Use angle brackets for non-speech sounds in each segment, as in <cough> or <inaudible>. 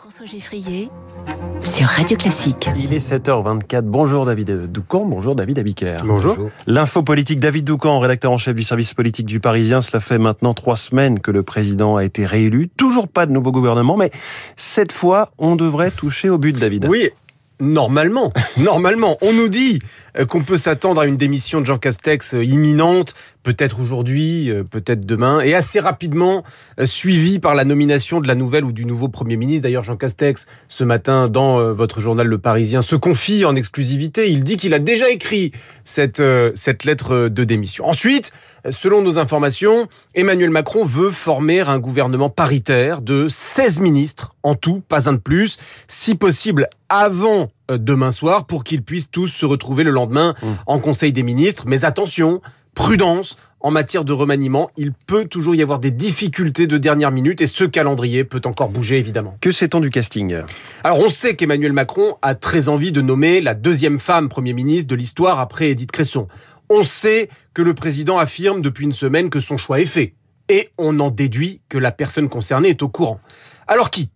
François Geffrier sur Radio Classique. Il est 7h24. Bonjour David Doucan, bonjour David Abiker. Bonjour. L'info politique David Doucan, rédacteur en chef du service politique du Parisien. Cela fait maintenant trois semaines que le président a été réélu. Toujours pas de nouveau gouvernement, mais cette fois, on devrait toucher au but, David. Oui, Normalement, <laughs> normalement, on nous dit euh, qu'on peut s'attendre à une démission de Jean Castex euh, imminente, peut-être aujourd'hui, euh, peut-être demain, et assez rapidement suivie par la nomination de la nouvelle ou du nouveau Premier ministre. D'ailleurs, Jean Castex, ce matin, dans votre journal Le Parisien, se confie en exclusivité. Il dit qu'il a déjà écrit cette, cette lettre de démission. Ensuite, selon nos informations, Emmanuel Macron veut former un gouvernement paritaire de 16 ministres en tout, pas un de plus, si possible avant euh, demain soir pour qu'ils puissent tous se retrouver le lendemain mmh. en Conseil des ministres. Mais attention, prudence, en matière de remaniement, il peut toujours y avoir des difficultés de dernière minute et ce calendrier peut encore bouger évidemment. Que sait-on du casting? Alors on sait qu'Emmanuel Macron a très envie de nommer la deuxième femme Premier ministre de l'histoire après Edith Cresson. On sait que le président affirme depuis une semaine que son choix est fait. Et on en déduit que la personne concernée est au courant. Alors qui?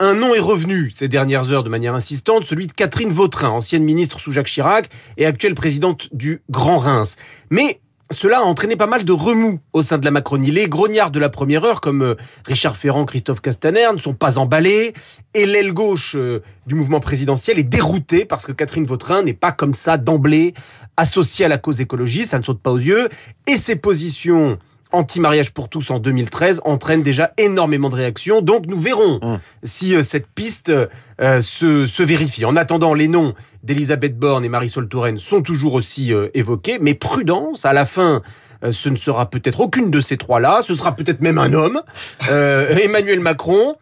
Un nom est revenu ces dernières heures de manière insistante, celui de Catherine Vautrin, ancienne ministre sous Jacques Chirac et actuelle présidente du Grand Reims. Mais cela a entraîné pas mal de remous au sein de la Macronie. Les grognards de la première heure, comme euh, Richard Ferrand, Christophe Castaner, ne sont pas emballés. Et l'aile gauche euh, du mouvement présidentiel est déroutée parce que Catherine Vautrin n'est pas comme ça d'emblée associée à la cause écologiste. Ça ne saute pas aux yeux. Et ses positions anti-mariage pour tous en 2013 entraîne déjà énormément de réactions. Donc nous verrons mmh. si euh, cette piste euh, se, vérifie. En attendant, les noms d'Elisabeth Borne et Marisol Touraine sont toujours aussi euh, évoqués, mais prudence, à la fin, ce ne sera peut-être aucune de ces trois-là, ce sera peut-être même un homme, <laughs> Emmanuel Macron.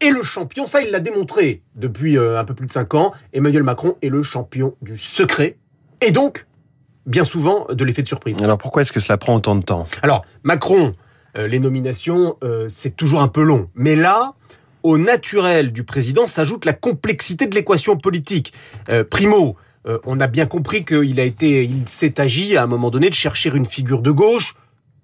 est le champion, ça il l'a démontré depuis un peu plus de cinq ans, Emmanuel Macron est le champion du secret. Et donc, bien souvent de l'effet de surprise. Alors pourquoi est-ce que cela prend autant de temps? Alors Macron, euh, les nominations, euh, c'est toujours un peu long. Mais là, au naturel du président s'ajoute la complexité de l'équation politique. Euh, primo, on a bien compris qu'il a été, il s'est agi à un moment donné de chercher une figure de gauche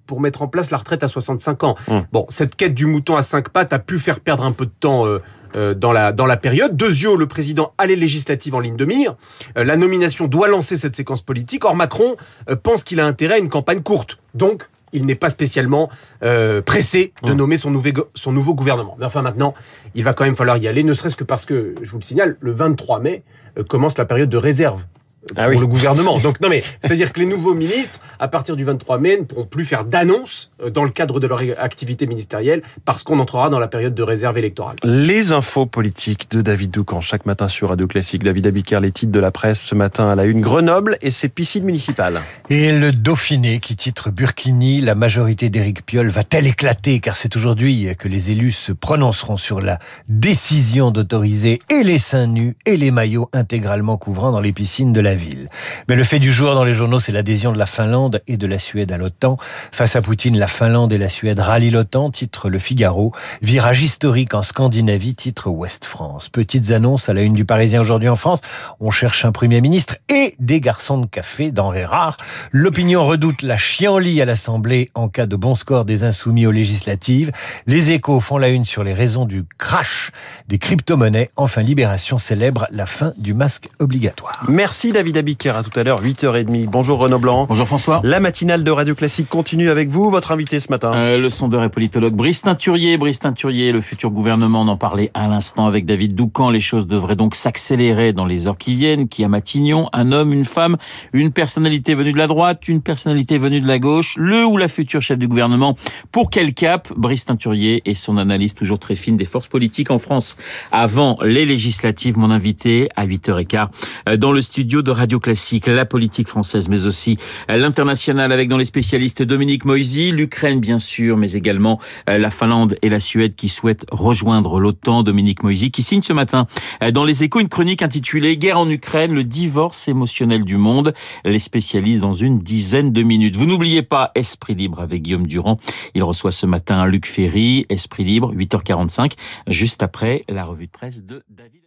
pour mettre en place la retraite à 65 ans. Hum. Bon, cette quête du mouton à cinq pattes a pu faire perdre un peu de temps euh, euh, dans, la, dans la période. Le président a les législatives en ligne de mire. Euh, la nomination doit lancer cette séquence politique. Or, Macron pense qu'il a intérêt à une campagne courte. Donc, il n'est pas spécialement pressé de hum. nommer son, son nouveau gouvernement. Mais enfin, maintenant, il va quand même falloir y aller, ne serait-ce que parce que, je vous le signale, le 23 mai commence la période de réserve ah pour le gouvernement. <laughs> Donc non mais c'est-à-dire que les nouveaux ministres, à partir du 23 mai, ne pourront plus faire d'annonces euh, dans le cadre de leur activité ministérielle parce qu'on entrera dans la période de réserve électorale. Les infos politiques de David Doucan chaque matin sur Radio Classique. David Abiker, les titres de la presse ce matin à la une. Grenoble et ses piscines municipales. Et le Dauphiné qui titre Burkini, la majorité d'Éric Piolle va-t-elle éclater? Car c'est aujourd'hui que les élus se prononceront sur la décision d'autoriser et les seins nus et les maillots intégralement couvrant dans les piscines de la Mais le fait du jour dans les journaux, c'est l'adhésion de la Finlande et de la Suède à l'OTAN. Face à Poutine, la Finlande et la Suède rallient l'OTAN, titre Le Figaro. Virage historique en Scandinavie, titre Ouest France. Petites annonces à la une du Parisien aujourd'hui en France. On cherche un Premier ministre et des garçons de café, denrées rares. L'opinion redoute la chienlit à l'Assemblée en cas de bon score des insoumis aux législatives. Les échos font la une sur les raisons du crash des crypto-monnaies. Enfin, Libération célèbre la fin du masque obligatoire. Merci David Abiker. À tout à l'heure, 8h30. Bonjour Renaud Blanc. Bonjour François. La matinale de Radio Classique continue avec vous. Votre invité ce matin. Euh, le sondeur et politologue Brice Teinturier. Brice Teinturier, le futur gouvernement, en parlait à l'instant avec David Doucan. Les choses devraient donc s'accélérer dans les heures qui viennent. Qui a Matignon? Un homme, une femme, une personnalité venue de la droite, une personnalité venue de la gauche, le ou la future chef du gouvernement? Pour quel cap? Brice Teinturier et son analyse toujours très fine des forces politiques en France. Avant les législatives, mon invité à 8h15 euh, dans le studio de Radio Classique, la politique française, mais aussi l'international avec dans les spécialistes Dominique Moisy, l'Ukraine bien sûr, mais également euh, la Finlande et la Suède qui souhaitent rejoindre l'OTAN. Dominique Moisy qui signe ce matin euh, dans les échos une chronique intitulée Guerre en Ukraine, le divorce émotionnel du monde. Les spécialistes dans une dizaine de minutes. Vous n'oubliez pas Esprit Libre avec Guillaume Durand. Il reçoit ce matin Luc Ferry, Esprit Libre, 8h45, juste après la revue de presse de David.